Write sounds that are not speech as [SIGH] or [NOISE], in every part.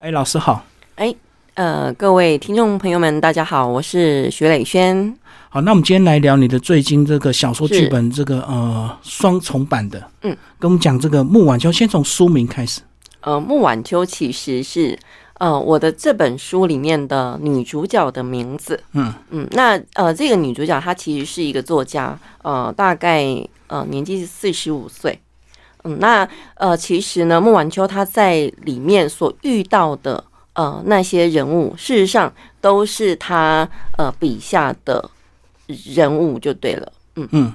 哎，老师好。哎，呃，各位听众朋友们，大家好，我是徐磊轩。好，那我们今天来聊你的最近这个小说剧本，这个呃双重版的。嗯，跟我们讲这个穆晚秋，先从书名开始。呃，穆晚秋其实是呃我的这本书里面的女主角的名字。嗯嗯，那呃这个女主角她其实是一个作家，呃，大概呃年纪是四十五岁。那呃，其实呢，孟晚秋他在里面所遇到的呃那些人物，事实上都是他呃笔下的人物就对了。嗯嗯，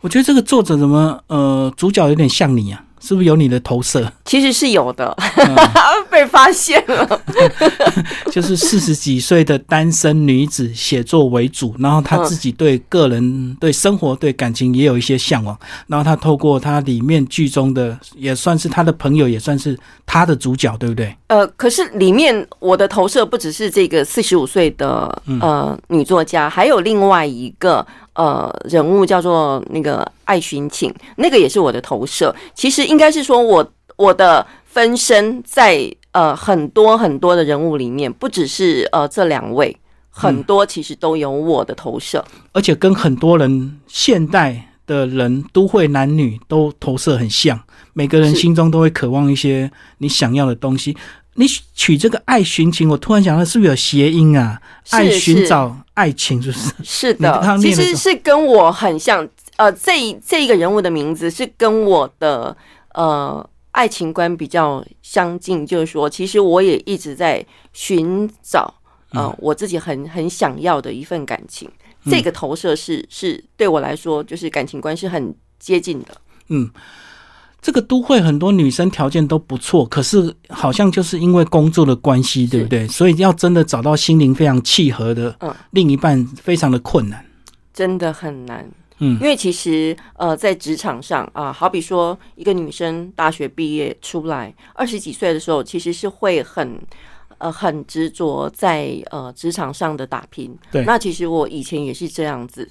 我觉得这个作者怎么呃主角有点像你啊。是不是有你的投射？[LAUGHS] 其实是有的，[LAUGHS] 被发现了。[LAUGHS] 就是四十几岁的单身女子，写作为主，然后她自己对个人、对生活、对感情也有一些向往。然后她透过她里面剧中的，也算是她的朋友，也算是她的主角，对不对？呃，可是里面我的投射不只是这个四十五岁的呃女作家，还有另外一个。呃，人物叫做那个爱寻情，那个也是我的投射。其实应该是说，我我的分身在呃很多很多的人物里面，不只是呃这两位，很多其实都有我的投射，而且跟很多人现代的人都会男女都投射很像，每个人心中都会渴望一些你想要的东西。你取这个爱寻情，我突然想到，是不是有谐音啊？爱寻找爱情，是不是？是的，其实是跟我很像。呃，这这一个人物的名字是跟我的呃爱情观比较相近，就是说，其实我也一直在寻找呃我自己很很想要的一份感情。这个投射是是对我来说，就是感情观是很接近的。嗯。这个都会很多女生条件都不错，可是好像就是因为工作的关系，对不对？所以要真的找到心灵非常契合的另一半，非常的困难，真的很难。嗯，因为其实呃，在职场上啊，好比说一个女生大学毕业出来，二十几岁的时候，其实是会很呃很执着在呃职场上的打拼。对，那其实我以前也是这样子。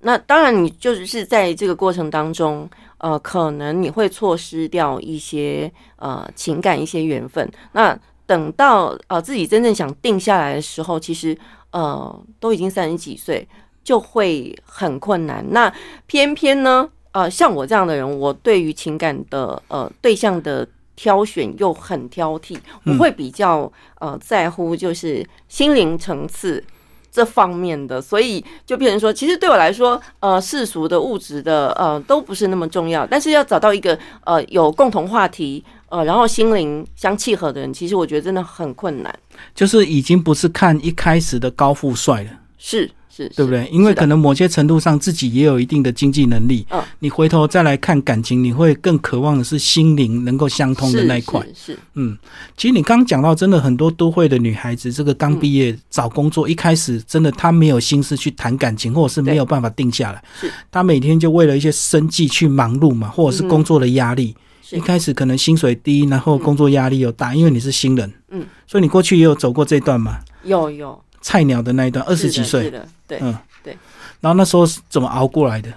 那当然，你就是在这个过程当中。呃，可能你会错失掉一些呃情感、一些缘分。那等到呃自己真正想定下来的时候，其实呃都已经三十几岁，就会很困难。那偏偏呢，呃，像我这样的人，我对于情感的呃对象的挑选又很挑剔，我会比较呃在乎就是心灵层次。这方面的，所以就变成说，其实对我来说，呃，世俗的物质的，呃，都不是那么重要。但是要找到一个呃有共同话题，呃，然后心灵相契合的人，其实我觉得真的很困难。就是已经不是看一开始的高富帅了，是。是对不对？因为可能某些程度上自己也有一定的经济能力。嗯，你回头再来看感情，你会更渴望的是心灵能够相通的那一块。是，嗯，其实你刚刚讲到，真的很多都会的女孩子，这个刚毕业找工作，一开始真的她没有心思去谈感情，或者是没有办法定下来。是，她每天就为了一些生计去忙碌嘛，或者是工作的压力。一开始可能薪水低，然后工作压力又大，因为你是新人。嗯，所以你过去也有走过这段吗？有有。菜鸟的那一段，二十几岁，对，嗯，对。然后那时候是怎么熬过来的？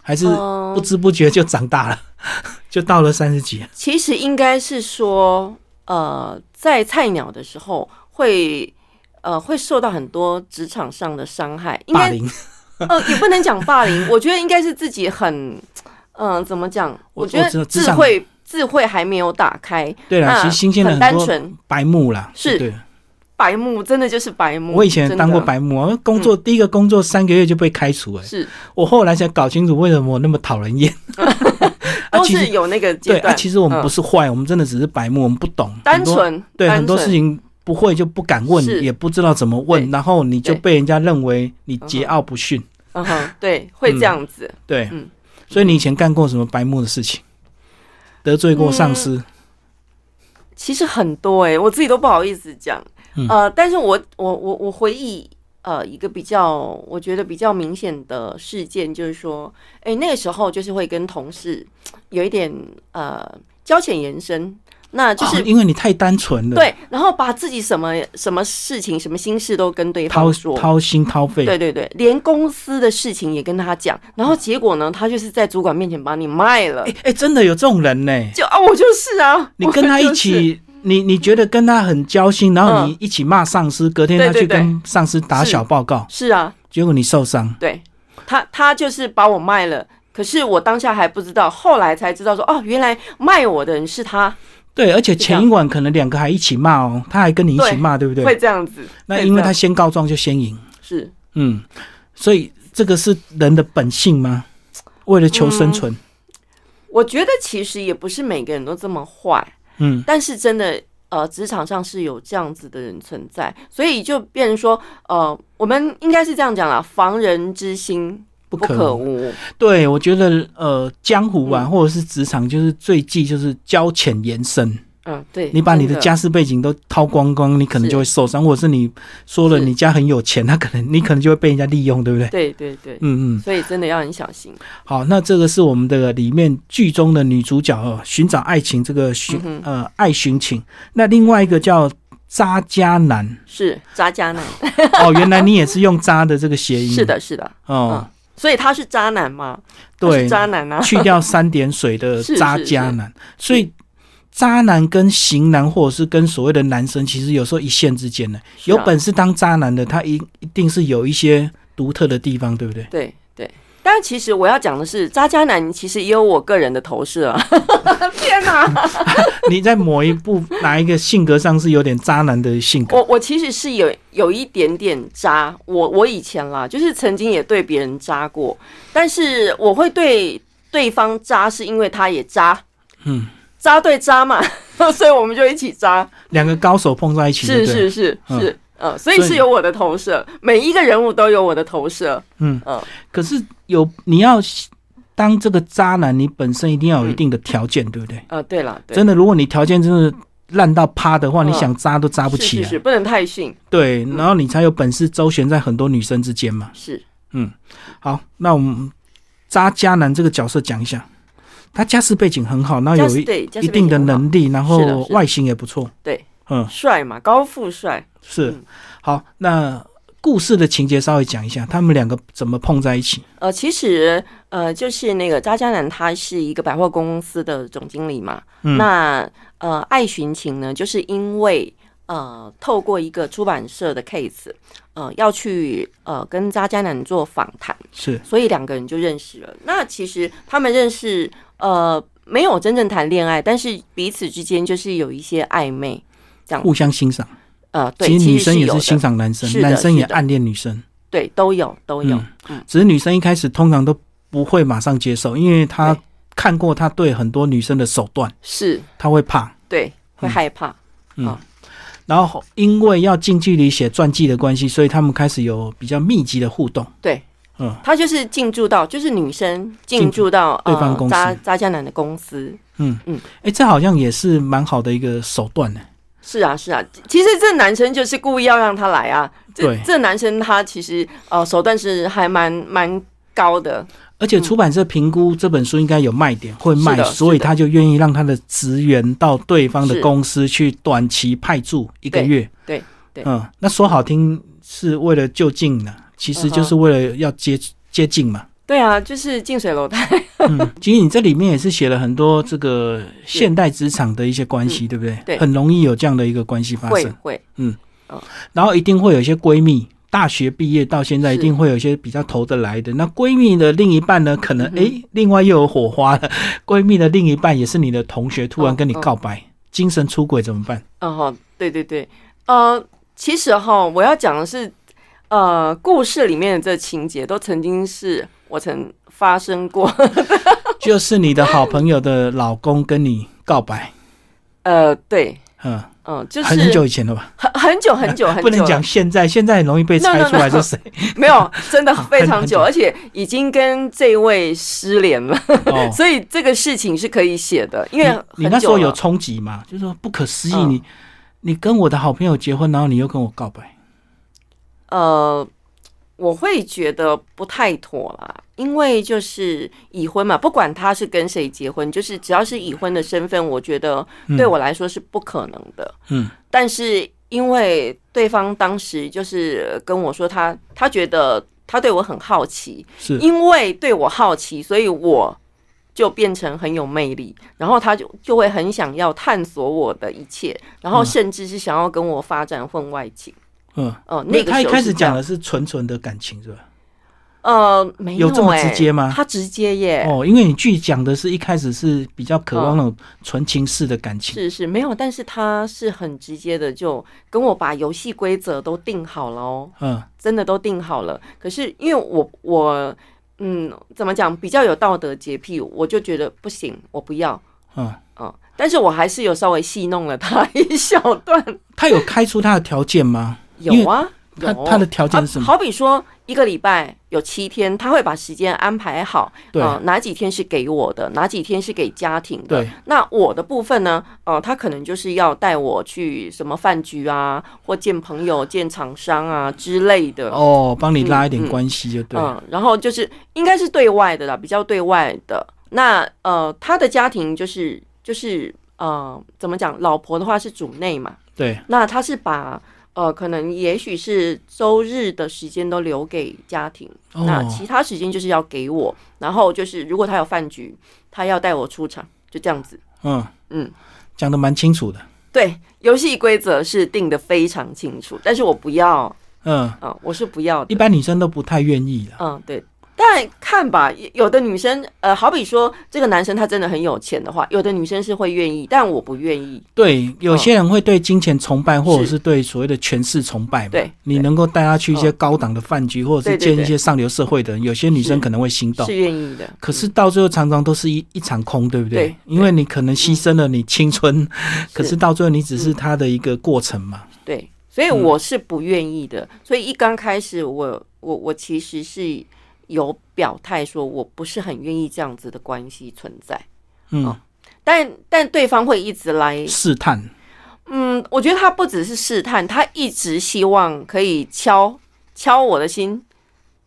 还是不知不觉就长大了，[LAUGHS] 就到了三十几？其实应该是说，呃，在菜鸟的时候会，呃，会受到很多职场上的伤害，霸凌。呃，也不能讲霸凌，[LAUGHS] 我觉得应该是自己很，嗯，怎么讲？我觉得智慧智慧还没有打开。对了，其实新鲜的很单纯，白目啦，是。白目真的就是白目。我以前当过白目，工作第一个工作三个月就被开除。哎，是我后来才搞清楚为什么我那么讨人厌。[LAUGHS] 都是有那个对啊，其实我们不是坏，我们真的只是白目，我们不懂。单纯对很多事情不会就不敢问，也不知道怎么问，然后你就被人家认为你桀骜不驯。嗯哼，对，会这样子。对，嗯，所以你以前干过什么白目的事情？得罪过上司？其实很多哎，我自己都不好意思讲。呃，但是我我我我回忆，呃，一个比较我觉得比较明显的事件，就是说，哎，那个时候就是会跟同事有一点呃交浅言深，那就是因为你太单纯了，对，然后把自己什么什么事情、什么心事都跟对方说，掏心掏肺，对对对，连公司的事情也跟他讲，然后结果呢，他就是在主管面前把你卖了，哎哎，真的有这种人呢？就啊，我就是啊，你跟他一起。你你觉得跟他很交心，然后你一起骂上司，隔天他去跟上司打小报告，是。啊，结果你受伤。对。他，他就是把我卖了。可是我当下还不知道，后来才知道说，哦，原来卖我的人是他，对，而且前一晚可能两个还一起骂哦，他还跟你一起骂，对不对？会这样子。那因为他先告状就先赢，是。嗯，所以这个是人的本性吗？为了求生存，我觉得其实也不是每个人都这么坏，嗯但是真的，呃，职场上是有这样子的人存在，所以就变成说，呃，我们应该是这样讲啦，防人之心不不可无。可无。对，我觉得呃，江湖啊，嗯或者是职场，就是最忌就是交浅言深。嗯，对，你把你的家世背景都掏光光，你可能就会受伤，或者是你说了你家很有钱，他可能你可能就会被人家利用，对不对？对对对，嗯嗯，所以真的要很小心。好，那这个是我们的里面剧中的女主角哦，寻找爱情这个寻、嗯呃爱寻情。那另外一个叫渣家男是渣渣男，[LAUGHS] 哦，原来你也是用渣的这个谐音，是的，是的，哦，所以他是渣男嘛？对，渣男啊。[LAUGHS] 去掉三点水的渣渣是家男，所以。渣男跟型男，或者是跟所谓的男生，其实有时候一线之间的。啊有本事当渣男的，他一一定是有一些独特的地方，对不对？对对，但其实我要讲的是，渣渣男其实也有我个人的投射啊！[LAUGHS] 天哪，[LAUGHS] 你在某一部 [LAUGHS] 哪一个性格上是有点渣男的性格？我我其实是有有一点点渣，我我以前啦，就是曾经也对别人渣过，但是我会对对方渣，是因为他也渣，嗯，渣对扎嘛，[LAUGHS] 所以我们就一起扎，两个高手碰在一起，是是是是嗯所以是有我的投射，每一个人物都有我的投射，嗯嗯。可是有你要当这个渣男，你本身一定要有一定的条件，对不对？呃，对了，对，真的，如果你条件真的烂到趴的话，嗯。你想渣都渣不起来。是是是，不能太逊，对，然后你才有本事周旋在很多女生之间嘛。是嗯。好，那我们渣渣男这个角色讲一下，他家世背景很好，然后有一对一定的能力，然后外形也不错。对，嗯，帅嘛，高富帅。是嗯。好，那故事的情节稍微讲一下，他们两个怎么碰在一起？呃，其实呃，就是那个渣渣男，他是一个百货公司的总经理嘛。嗯那呃，爱寻情呢，就是因为呃，透过一个出版社的 case，呃，要去呃跟渣渣男做访谈，是所以两个人就认识了。那其实他们认识呃没有真正谈恋爱，但是彼此之间就是有一些暧昧，这样。互相欣赏。呃，对，其实女生也是欣赏男生，男生也暗恋女生。对，都有都有，嗯只是女生一开始通常都不会马上接受，因为她看过他对很多女生的手段，是。她会怕。对，会害怕。嗯。然后因为要近距离写传记的关系，所以他们开始有比较密集的互动。对，嗯，他就是进驻到，就是女生进驻到呃对方公司渣渣家男的公司。嗯嗯，哎，这好像也是蛮好的一个手段呢。是啊，是啊，其实这男生就是故意要让他来啊。这对这男生他其实呃手段是还蛮蛮高的。而且出版社评估这本书应该有卖点，会卖，的所以他就愿意让他的职员到对方的公司去短期派驻一个月。对对嗯，那说好听是为了就近呢，其实就是为了要接接近嘛。对啊，就是近水楼台。嗯，[LAUGHS] 其实你这里面也是写了很多这个现代职场的一些关系，对不对？嗯对很容易有这样的一个关系发生。会会然后一定会有一些闺蜜，大学毕业到现在，一定会有一些比较投得来的。那闺蜜的另一半呢，可能诶，另外又有火花了。闺蜜的另一半也是你的同学，突然跟你嗯嗯告白，精神出轨怎么办？嗯哈，对对对，呃，其实哈，我要讲的是，呃，故事里面的这情节都曾经是我曾发生过。[LAUGHS] 就是你的好朋友的老公跟你告白，[LAUGHS] 呃，对，嗯，嗯，就是很很久以前了吧？很很久很久 [LAUGHS] 很久，不能讲现在，现在很容易被猜出来是谁。没有，真的非常久，而且已经跟这位失联了，哦，所以这个事情是可以写的，因为你你那时候有冲击嘛？就是说不可思议，嗯。你你跟我的好朋友结婚，然后你又跟我告白，呃，我会觉得不太妥啦，因为就是已婚嘛，不管他是跟谁结婚，就是只要是已婚的身份，我觉得嗯对我来说是不可能的。嗯，但是因为对方当时就是跟我说他，他觉得他对我很好奇，是因为对我好奇，所以我就变成很有魅力，然后他就就会很想要探索我的一切，然后甚至是想要跟我发展婚外情。嗯，哦，那个他一开始讲的，是纯纯的感情，是吧？呃，没有这么欸直接吗他直接耶，哦，因为你剧讲的是一开始是比较渴望那种纯情式的感情，是是没有，但是他是很直接的，就跟我把游戏规则都定好了哦，嗯真的都定好了。可是因为我我嗯，怎么讲，比较有道德洁癖，我就觉得不行，我不要。嗯，嗯，但是我还是有稍微戏弄了他一小段。他有开出他的条件吗？有啊，他有他的条件是什么啊好比说，一个礼拜有七天，他会把时间安排好，对呃，哪几天是给我的，哪几天是给家庭的。对，那我的部分呢，呃，他可能就是要带我去什么饭局啊，或见朋友、见厂商啊之类的。哦，帮你拉一点关系就对了。嗯，然后就是应该是对外的啦，比较对外的。那呃，他的家庭就是就是呃，怎么讲？老婆的话是主内嘛，对，那他是把呃，可能也许是周日的时间都留给家庭，那哦，其他时间就是要给我。然后就是如果他有饭局，他要带我出场，就这样子。嗯嗯，讲的蛮清楚的。对，游戏规则是定的非常清楚，但是我不要，嗯，啊、我是不要的。一般女生都不太愿意的。嗯，对。但看吧，有的女生，呃，好比说这个男生他真的很有钱的话，有的女生是会愿意，但我不愿意。对，有些人会对金钱崇拜，或者是是对所谓的权势崇拜嘛。对对你能够带他去一些高档的饭局，或者是见一些上流社会的人，有些女生可能会心动是。愿意的，可是到最后常常都是一一场空，对不对？对因为你可能牺牲了你青春，[LAUGHS] 可是是到最后你只是他的一个过程嘛。对，所以我是不愿意的。所以一刚开始我，我我其实是有表态说，我不是很愿意这样子的关系存在。嗯哦，但但对方会一直来，试探。嗯，我觉得他不只是试探，他一直希望可以敲敲我的心，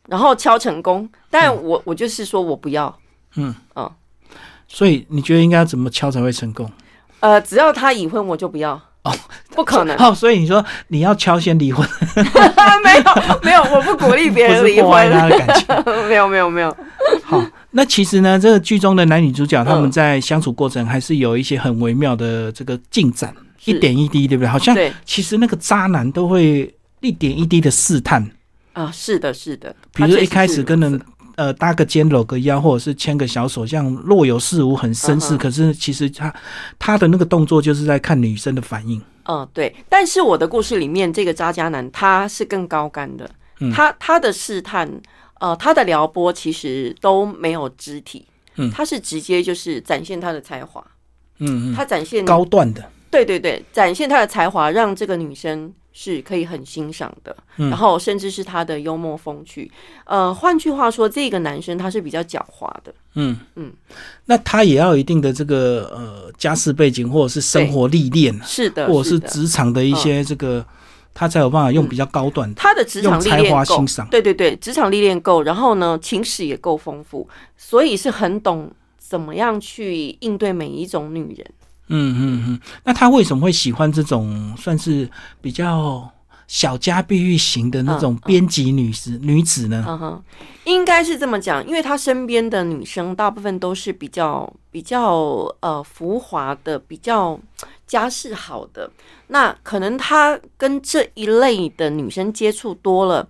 然后敲成功。但我我就是说我不要，嗯嗯，所以你觉得应该要怎么敲才会成功？呃，只要他已婚，我就不要。哦，不可能，哦，所以你说你要敲先离婚，[LAUGHS] 没有没有，我不鼓励别人离婚，他的感情。[LAUGHS] 没有没有没有，好，那其实呢，这个剧中的男女主角他们嗯在相处过程还是有一些很微妙的这个进展，是。一点一滴，对不对？好像其实那个渣男都会一点一滴的试探，啊，是的，是的。比如说一开始跟人呃搭个肩、搂个腰，或者是牵个小手，这样若有似无，很绅士。嗯可是其实他他的那个动作就是在看女生的反应。嗯，对。但是我的故事里面，这个渣渣男他是更高干的，嗯。他他的试探，呃，他的撩拨其实都没有肢体，嗯。他是直接就是展现他的才华，嗯嗯，他展现高段的，对对对，展现他的才华，让这个女生是可以很欣赏的，嗯然后甚至是他的幽默风趣。呃，换句话说，这个男生他是比较狡猾的，嗯嗯，那他也要有一定的这个呃家世背景，或者是生活历练啊，是的，或者是职场的一些这个，他才有办法用比较高段的。他的职场历练够对对对，职场历练够，然后呢，情史也够丰富，所以是很懂怎么样去应对每一种女人。嗯嗯嗯，那他为什么会喜欢这种算是比较小家碧玉型的那种编辑女子、女子呢？嗯哼，应该是这么讲，因为他身边的女生大部分都是比较比较呃浮华的，比较家世好的。那可能他跟这一类的女生接触多了，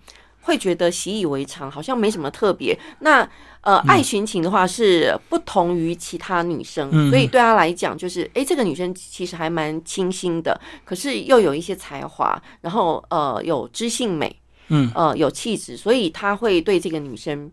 会觉得习以为常，好像没什么特别。那呃，爱寻情的话是不同于其他女生，嗯所以对她来讲，就是诶，这个女生其实还蛮清新的，可是又有一些才华，然后呃有知性美，嗯，呃有气质，所以他会对这个女生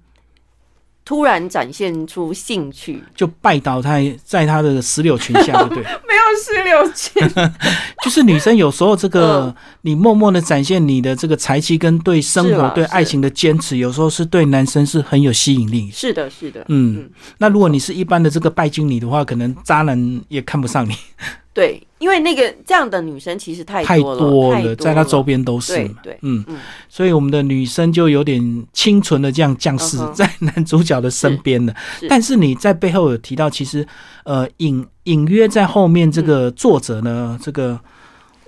突然展现出兴趣。就拜倒他在他的石榴裙下，[LAUGHS] 对不对？没有石榴裙，[LAUGHS] 就是女生有时候这个 [LAUGHS] 嗯，你默默的展现你的这个才气跟对生活、对爱情的坚持，有时候是对男生是很有吸引力。是的，是的，嗯嗯，那如果你是一般的这个拜金女的话，可能渣男也看不上你，对，因为那个这样的女生其实太太多了，多了，在她周边都是对嘛。对，嗯。嗯，所以我们的女生就有点清纯的这样降世嗯哼。在男主角的身边了。是但是你在背后有提到，其实呃隐隐约在后面这嗯。个作者呢，这个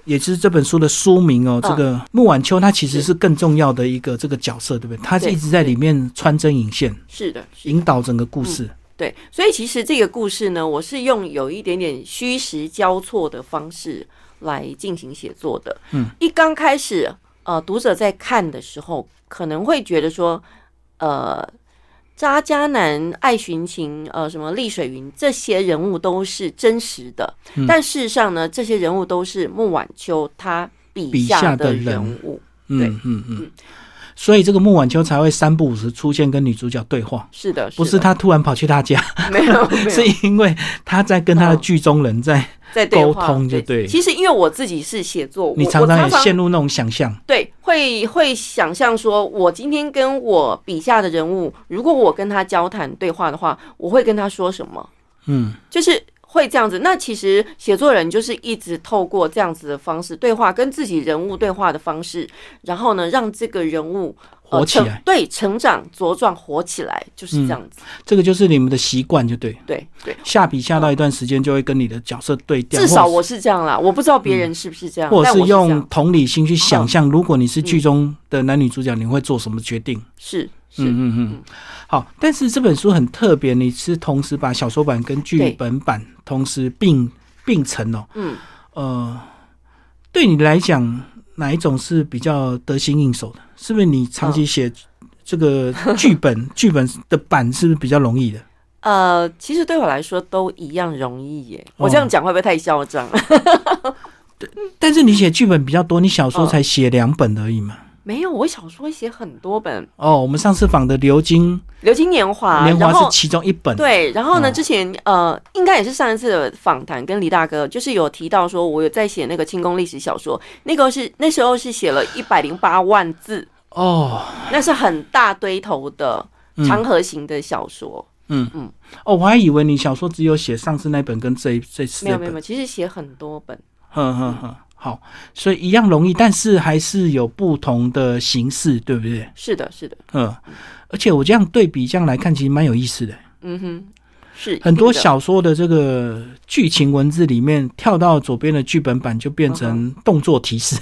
也是这本书的书名哦，嗯。这个穆晚秋她其实是更重要的一个这个角色，对不对？她是一直在里面穿针引线，是的引导整个故事。对，所以其实这个故事呢，我是用有一点点虚实交错的方式来进行写作的。嗯，一刚开始，呃，读者在看的时候可能会觉得说，呃，渣渣男、爱寻情、呃，什么丽水云这些人物都是真实的，但事实上呢，这些人物都是穆晚秋他笔下的人物。嗯嗯嗯。所以这个穆婉秋才会三不五时出现跟女主角对话，是的，不是他突然跑去他家，[LAUGHS] 没有，[LAUGHS] 是因为他在跟他的剧中人在在沟通，就对。其实因为我自己是写作，你常常也陷入那种想象，对，会会想象说，我今天跟我笔下的人物，如果我跟他交谈对话的话，我会跟他说什么？嗯，就是。会这样子，那其实写作人就是一直透过这样子的方式对话，跟自己人物对话的方式，然后呢，让这个人物活起来，对，成长茁壮，活起来，就是这样子。这个就是你们的习惯，就对，对对。下笔下到一段时间，就会跟你的角色对调。至少我是这样啦，我不知道别人是不是这样，或者是用同理心去想象，如果你是剧中的男女主角，你会做什么决定？是，嗯嗯嗯。好，但是这本书很特别，你是同时把小说版跟剧本版同时并并成哦。嗯，呃，对你来讲，哪一种是比较得心应手的？是不是你长期写这个剧本，[LAUGHS] 剧本的版是不是比较容易的？呃，其实对我来说都一样容易耶。我这样讲会不会太嚣张？[LAUGHS] 对，但是你写剧本比较多，你小说才写两本而已嘛。没有，我小说写很多本哦。我们上次访的《流金流金年华》，年华是其中一本。对，然后呢，之前呃，应该也是上一次的访谈，跟李大哥就是有提到说，我有在写那个清宫历史小说，那个是那时候是写了一百零八万字哦，那是很大堆头的长河型的小说。嗯嗯，哦，我还以为你小说只有写上次那本跟这这次没有没有，其实写很多本。哼哼哼。好，所以一样容易，但是还是有不同的形式，对不对？是的，是的。嗯，而且我这样对比这样来看，其实蛮有意思的。嗯哼，是很多小说的这个剧情文字里面，跳到左边的剧本版就变成动作提示。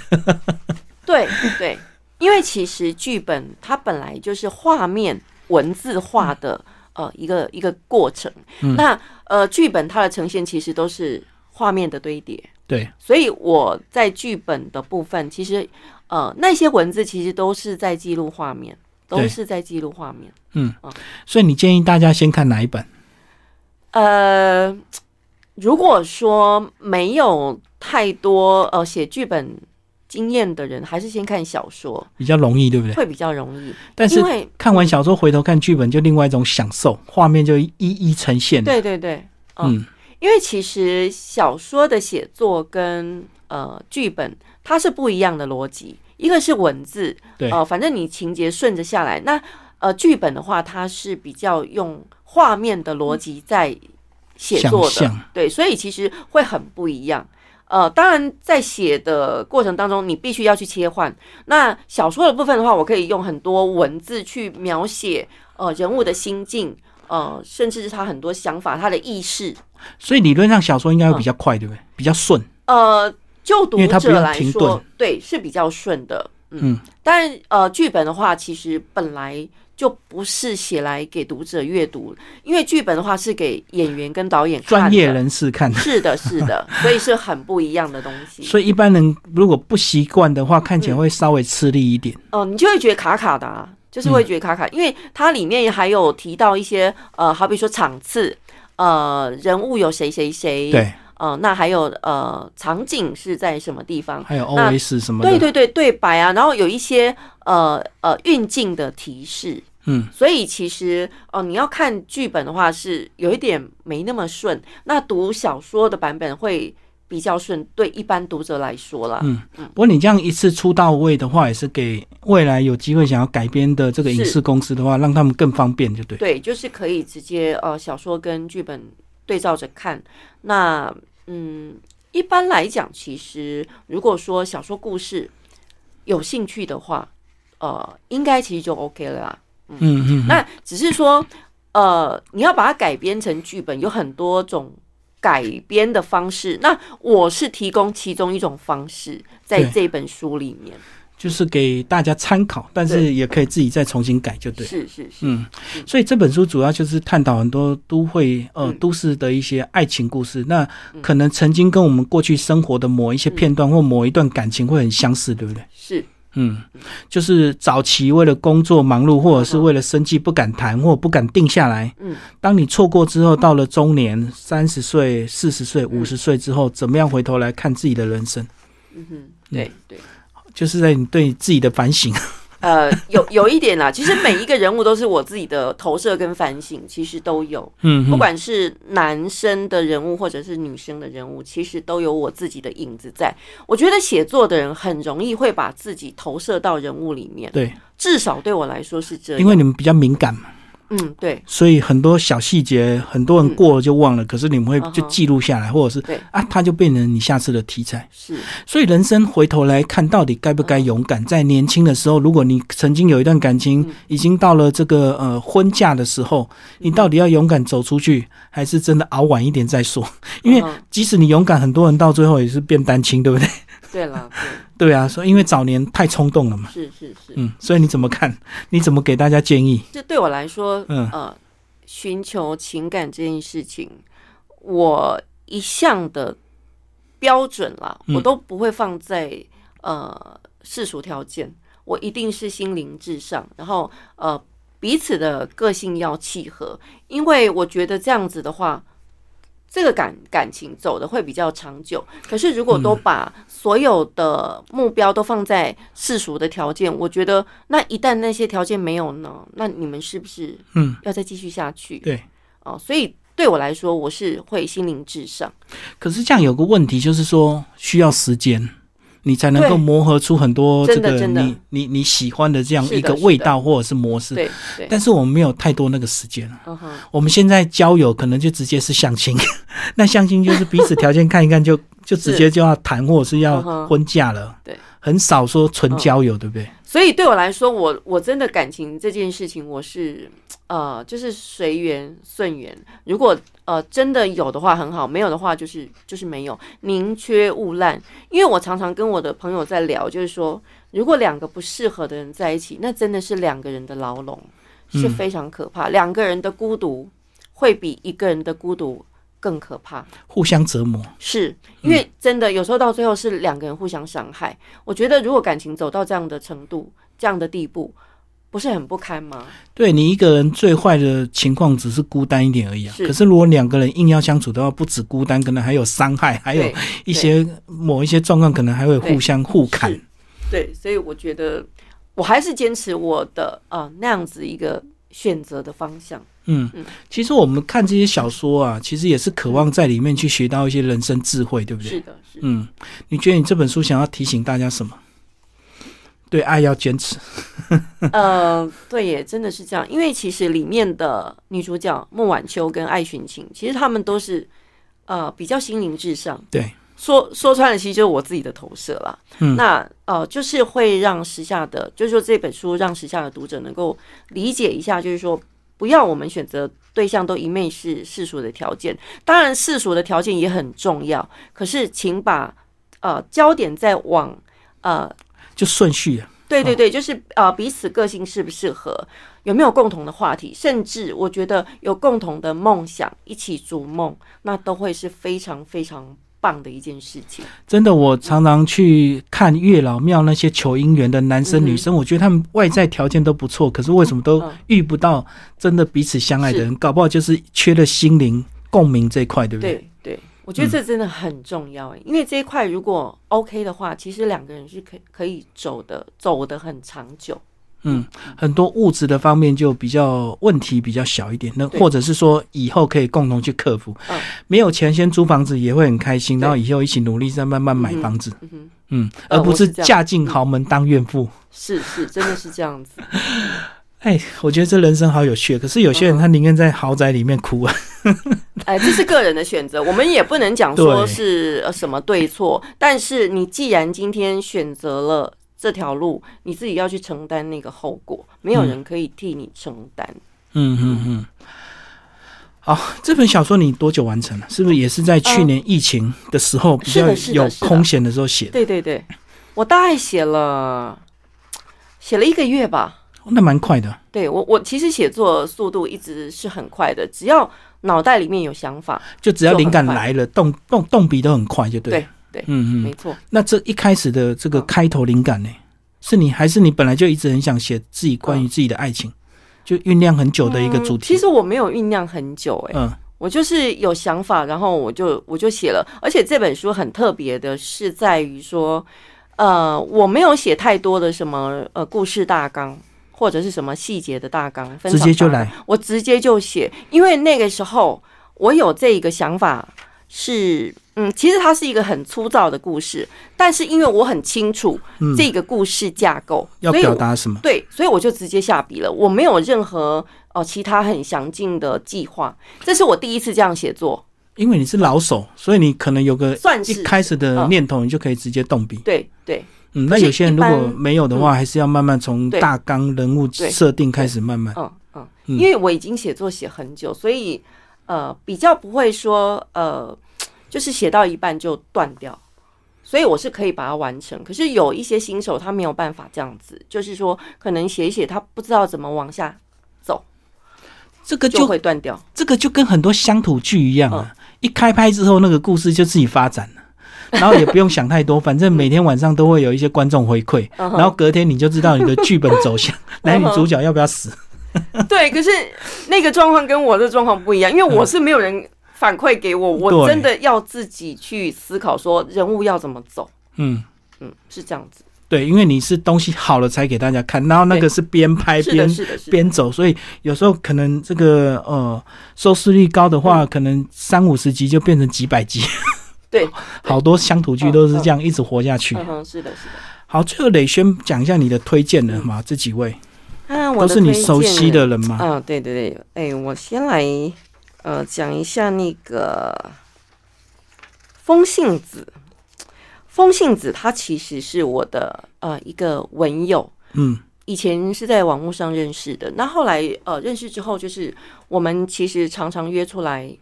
[LAUGHS] 对对，因为其实剧本它本来就是画面文字化的呃一个一个过程。那呃，剧本它的呈现其实都是画面的堆叠。对，所以我在剧本的部分，其实呃那些文字其实都是在记录画面，都是在记录画面。嗯，所以你建议大家先看哪一本？呃，如果说没有太多呃写剧本经验的人，还是先看小说比较容易，对不对？会比较容易，但是看完小说回头看剧本，就另外一种享受，画面就一一呈现。对对对，嗯。因为其实小说的写作跟呃剧本它是不一样的逻辑，一个是文字，呃，反正你情节顺着下来，那呃剧本的话，它是比较用画面的逻辑在写作的，对，所以其实会很不一样。呃，当然在写的过程当中，你必须要去切换。那小说的部分的话，我可以用很多文字去描写呃人物的心境。呃，甚至是他很多想法，他的意识。所以理论上小说应该会比较快，对不对？比较顺。呃，就读者来说，对，是比较顺的。嗯，但呃，剧本的话，其实本来就不是写来给读者阅读，因为剧本的话是给演员跟导演、专业人士看的。是的，是的，[LAUGHS] 所以是很不一样的东西。所以一般人如果不习惯的话，看起来会稍微吃力一点。哦，你就会觉得卡卡的啊。就是会觉得卡卡，因为它里面还有提到一些呃，好比说场次，呃，人物有谁谁谁，对，呃，那还有呃，场景是在什么地方，还有 O S 什么，对对对，对白啊，然后有一些呃呃运镜的提示，嗯，所以其实哦，你要看剧本的话是有一点没那么顺，那读小说的版本会。比较顺，对一般读者来说啦。嗯嗯。不过你这样一次出到位的话，也是给未来有机会想要改编的这个影视公司的话，让他们更方便，就对。对，就是可以直接呃小说跟剧本对照着看。那嗯，一般来讲，其实如果说小说故事有兴趣的话，呃，应该其实就 OK 了啦。嗯嗯。那只是说，呃，你要把它改编成剧本，有很多种。改编的方式，那我是提供其中一种方式，在这本书里面。就是给大家参考，但是也可以自己再重新改，就对。是是是，嗯，所以这本书主要就是探讨很多都会呃都市的一些爱情故事，那可能曾经跟我们过去生活的某一些片段或某一段感情会很相似，对不对？是，嗯，就是早期为了工作忙碌，或者是为了生计不敢谈或不敢定下来。嗯，当你错过之后，到了中年，三十岁、四十岁、五十岁之后，怎么样回头来看自己的人生？嗯哼，对对。就是在你对自己的反省，呃，有 [LAUGHS] 有一点啦。其实每一个人物都是我自己的投射跟反省，其实都有。嗯，不管是男生的人物或者是女生的人物，其实都有我自己的影子在。我觉得写作的人很容易会把自己投射到人物里面。对，至少对我来说是这样。因为你们比较敏感嘛。嗯，对，所以很多小细节，很多人过了就忘了，可是你们会就记录下来，或者是对啊，它就变成你下次的题材。是，所以人生回头来看，到底该不该勇敢？在年轻的时候，如果你曾经有一段感情，已经到了这个呃婚嫁的时候，你到底要勇敢走出去，还是真的熬晚一点再说？因为即使你勇敢，很多人到最后也是变单亲，对不对？对了，对啊，所以因为早年太冲动了嘛。是是是，嗯，所以你怎么看？你怎么给大家建议？这对我来说，嗯呃，寻求情感这件事情，我一向的标准啦，我都不会放在呃世俗条件，我一定是心灵至上，然后呃彼此的个性要契合，因为我觉得这样子的话。这个感感情走的会比较长久，可是如果都把所有的目标都放在世俗的条件，我觉得那一旦那些条件没有呢，那你们是不是嗯要再继续下去？对，哦，所以对我来说，我是会心灵至上。可是这样有个问题，就是说需要时间。你才能够磨合出很多这个你你你喜欢的这样一个味道或者是模式。对，但是我们没有太多那个时间我们现在交友可能就直接是相亲，[LAUGHS] 那相亲就是彼此条件看一看就就直接就要谈或者是要婚嫁了。对，很少说纯交友，对不对？所以对我来说，我我真的感情这件事情，我是呃，就是随缘顺缘。如果呃真的有的话很好，没有的话就是就是没有，宁缺毋滥。因为我常常跟我的朋友在聊，就是说，如果两个不适合的人在一起，那真的是两个人的牢笼，是非常可怕。两个人的孤独会比一个人的孤独。更可怕，互相折磨，是因为真的有时候到最后是两个人互相伤害。我觉得如果感情走到这样的程度、这样的地步，不是很不堪吗？对你一个人最坏的情况只是孤单一点而已啊。可是如果两个人硬要相处的话，不止孤单，可能还有伤害，还有一些某一些状况，可能还会互相互砍。对，所以我觉得我还是坚持我的呃那样子一个选择的方向。嗯，其实我们看这些小说啊，其实也是渴望在里面去学到一些人生智慧，对不对？是的，是的。嗯，你觉得你这本书想要提醒大家什么？对，爱要坚持。[LAUGHS] 呃，对，也真的是这样。因为其实里面的女主角孟晚秋跟艾寻晴，其实他们都是呃比较心灵至上。对，说说穿了，其实就是我自己的投射啦。嗯，那呃，就是会让时下的，就是说这本书让时下的读者能够理解一下，就是说。不要我们选择对象都一昧是世俗的条件，当然世俗的条件也很重要。可是，请把呃焦点再往呃就顺序啊，对对对，就是呃彼此个性适不适合，有没有共同的话题，甚至我觉得有共同的梦想，一起逐梦，那都会是非常非常。棒的一件事情，真的，我常常去看月老庙那些求姻缘的男生女生，我觉得他们外在条件都不错，可是为什么都遇不到真的彼此相爱的人？搞不好就是缺了心灵共鸣这一块，对不对？对对，我觉得这真的很重要因为这一块如果 OK 的话，其实两个人是可可以走的，走的很长久。嗯，很多物质的方面就比较问题比较小一点，那或者是说以后可以共同去克服。嗯，没有钱先租房子也会很开心，然后以后一起努力再慢慢买房子。嗯，而不是嫁进豪门当怨妇。是是，真的是这样子。[LAUGHS] 哎，我觉得这人生好有趣。可是有些人他宁愿在豪宅里面哭啊。[LAUGHS] 哎，这是个人的选择，我们也不能讲说是什么对错。但是你既然今天选择了。这条路你自己要去承担那个后果，没有人可以替你承担。嗯嗯嗯。好，这本小说你多久完成了？是不是也是在去年疫情的时候比较有空闲的时候写的？对对对，我大概写了写了一个月吧。那蛮快的。对我，我其实写作速度一直是很快的，只要脑袋里面有想法，就只要灵感来了，动动动笔都很快，就对。对对，嗯嗯，没错。那这一开始的这个开头灵感呢，是你还是你本来就一直很想写自己关于自己的爱情，就酝酿很久的一个主题？其实我没有酝酿很久，哎，嗯，我就是有想法，然后我就我就写了。而且这本书很特别的是在于说，呃，我没有写太多的什么呃故事大纲。或者是什么细节的大纲，直接就来，我直接就写，因为那个时候我有这一个想法，是嗯，其实它是一个很粗糙的故事，但是因为我很清楚这个故事架构要表达什么，对，所以我就直接下笔了，我没有任何哦其他很详尽的计划，这是我第一次这样写作。因为你是老手，所以你可能有个算一开始的念头，你就可以直接动笔。对对。嗯，那有些人如果没有的话，还是要慢慢从大纲、人物设定开始慢慢。嗯。嗯，因为我已经写作写很久，所以呃比较不会说呃就是写到一半就断掉，所以我是可以把它完成。可是有一些新手他没有办法这样子，就是说可能写一写他不知道怎么往下走，这个就会断掉。这个就跟很多乡土剧一样啊，一开拍之后那个故事就自己发展了。然后也不用想太多，反正每天晚上都会有一些观众回馈，然后隔天你就知道你的剧本走向，男女 [LAUGHS] 主角要不要死。[LAUGHS] 对，可是那个状况跟我的状况不一样，因为我是没有人反馈给我，我真的要自己去思考说人物要怎么走。嗯嗯，是这样子。对，因为你是东西好了才给大家看，然后那个是边拍边边走，所以有时候可能这个呃收视率高的话，可能三五十集就变成几百集。[LAUGHS] [LAUGHS] 对，好多乡土剧都是这样一直活下去。嗯，是的，是的。好，最后磊轩讲一下你的推荐人嘛？这几位，啊，都是你熟悉的人吗？嗯，对对对。哎，我先来呃讲一下那个风信子。风信子他其实是我的呃一个文友，嗯，以前是在网络上认识的。那后来呃认识之后，就是我们其实常常约出来。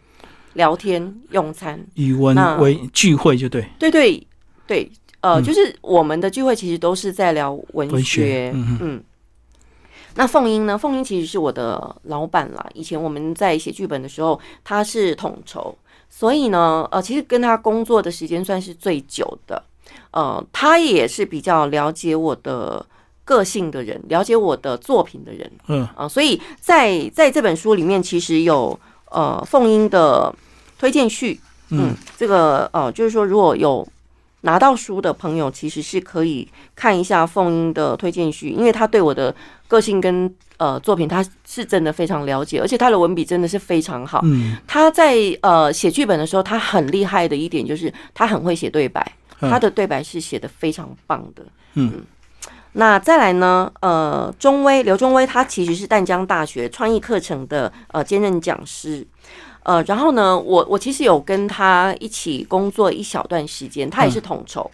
聊天用餐，语文为聚会就对，对对对，呃，就是我们的聚会其实都是在聊文学，嗯嗯。那凤英呢？凤英其实是我的老板啦。以前我们在写剧本的时候，他是统筹，所以呢，呃，其实跟他工作的时间算是最久的。呃，他也是比较了解我的个性的人，了解我的作品的人，嗯啊，所以在在这本书里面，其实有呃凤英的。推荐序，嗯，这个呃，就是说，如果有拿到书的朋友，其实是可以看一下凤英的推荐序，因为他对我的个性跟呃作品，他是真的非常了解，而且他的文笔真的是非常好。嗯，他在呃写剧本的时候，他很厉害的一点就是他很会写对白，他的对白是写的非常棒的。嗯，那再来呢，呃，中威刘中威，他其实是淡江大学创意课程的呃兼任讲师。呃，然后呢，我我其实有跟他一起工作一小段时间，他也是统筹。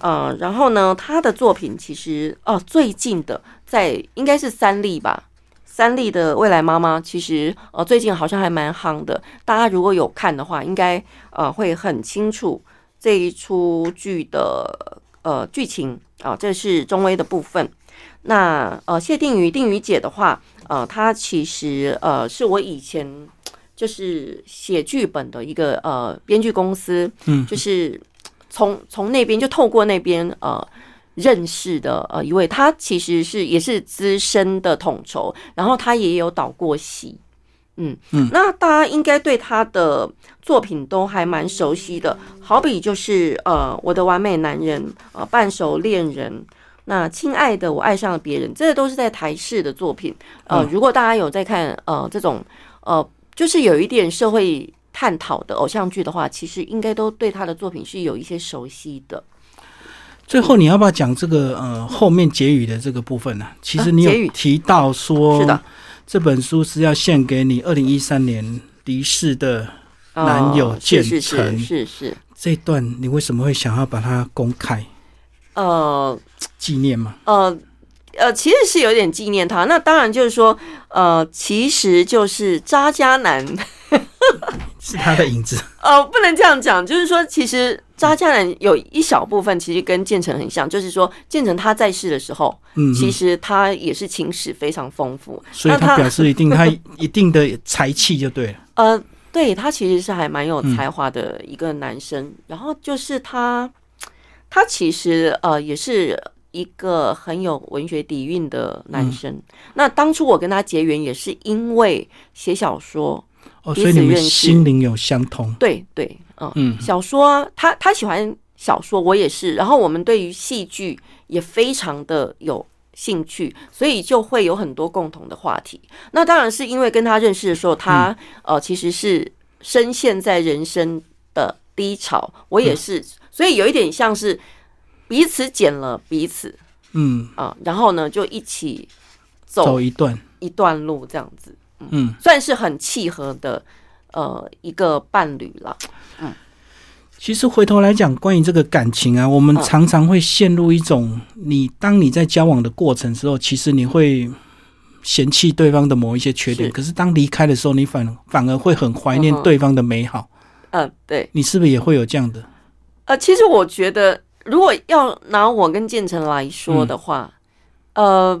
呃，然后呢，他的作品其实哦，最近的在应该是三立吧，三立的未来妈妈，其实呃最近好像还蛮夯的。大家如果有看的话，应该呃会很清楚这一出剧的呃剧情啊，这是中微的部分。那呃谢定宇定宇姐的话，呃，她其实呃是我以前。就是写剧本的一个呃编剧公司，嗯，就是从从那边就透过那边呃认识的呃一位，他其实是也是资深的统筹，然后他也有导过戏，嗯。嗯，那大家应该对他的作品都还蛮熟悉的，好比就是呃我的完美男人，呃半熟恋人，那亲爱的我爱上了别人，这些都是在台视的作品，呃，如果大家有在看呃这种呃。就是有一点社会探讨的偶像剧的话，其实应该都对他的作品是有一些熟悉的。最后，你要不要讲这个呃后面结语的这个部分呢？其实你有提到说，是的，这本书是要献给你二零一三年离世的男友建成，是是。这段你为什么会想要把它公开？呃，纪念嘛？呃。呃，其实是有点纪念他。那当然就是说，呃，其实就是渣渣男，[LAUGHS] 是他的影子。呃，不能这样讲，就是说，其实渣渣男有一小部分其实跟建成很像，就是说，建成他在世的时候，嗯，其实他也是情史非常丰富，所以他表示一定他 [LAUGHS] 一定的才气就对了。呃，对他其实是还蛮有才华的一个男生，然后就是他，他其实呃也是。一个很有文学底蕴的男生。那当初我跟他结缘，也是因为写小说，哦，所以你们心灵有相通。对对，嗯嗯，小说他他喜欢小说，我也是。然后我们对于戏剧也非常的有兴趣，所以就会有很多共同的话题。那当然是因为跟他认识的时候，他呃其实是深陷在人生的低潮，我也是，所以有一点像是。彼此捡了彼此，嗯。啊，然后呢，就一起走一段。一段路，这样子，嗯，算是很契合的呃一个伴侣了。嗯，其实回头来讲，关于这个感情啊，我们常常会陷入一种，你当你在交往的过程之后，其实你会嫌弃对方的某一些缺点，可是当离开的时候，你反反而会很怀念对方的美好。嗯，对，你是不是也会有这样的？呃，其实我觉得。如果要拿我跟建成来说的话，呃，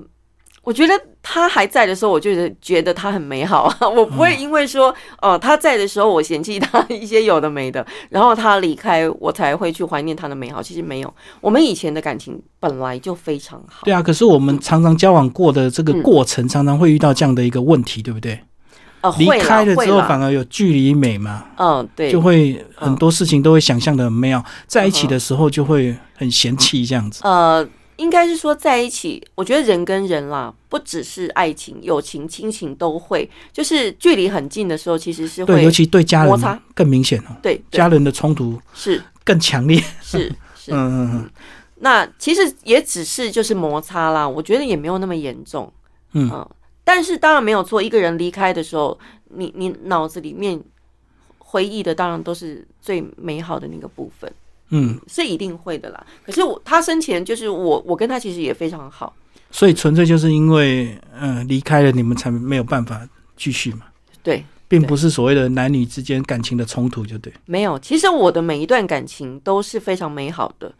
我觉得他还在的时候，我就觉得他很美好啊。[LAUGHS] 我不会因为说，哦，他在的时候我嫌弃他一些有的没的，[LAUGHS] 然后他离开我才会去怀念他的美好。其实没有，我们以前的感情本来就非常好。对啊，可是我们常常交往过的这个过程，常常会遇到这样的一个问题，对不对？离开了之后，反而有距离美嘛？嗯，对，就会很多事情都会想象的很美好。在一起的时候，就会很嫌弃这样子。呃，应该是说在一起，我觉得人跟人啦，不只是爱情、友情、亲情都会，就是距离很近的时候，其实是会，尤其对家人摩擦更明显哦。对，家人的冲突是更强烈。是是，[LAUGHS] 嗯嗯嗯。那其实也只是就是摩擦啦，我觉得也没有那么严重。嗯。但是当然没有错，一个人离开的时候，你你脑子里面回忆的当然都是最美好的那个部分，嗯，是一定会的啦。可是我他生前就是我，我跟他其实也非常好，所以纯粹就是因为嗯离开了，你们才没有办法继续嘛。对，并不是所谓的男女之间感情的冲突，就对。没有，其实我的每一段感情都是非常美好的。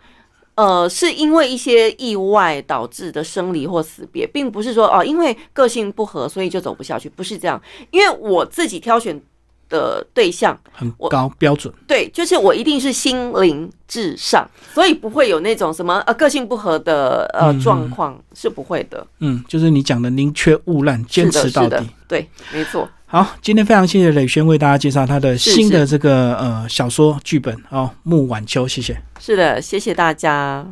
呃，是因为一些意外导致的生离或死别，并不是说哦，因为个性不合，所以就走不下去，不是这样。因为我自己挑选的对象很高标准，对，就是我一定是心灵至上，所以不会有那种什么呃个性不合的呃状况，是不会的。嗯，就是你讲的宁缺毋滥，坚持到底，对，没错。好，今天非常谢谢磊轩为大家介绍他的新的这个呃小说剧本哦，《木晚秋》，谢谢。是的，谢谢大家。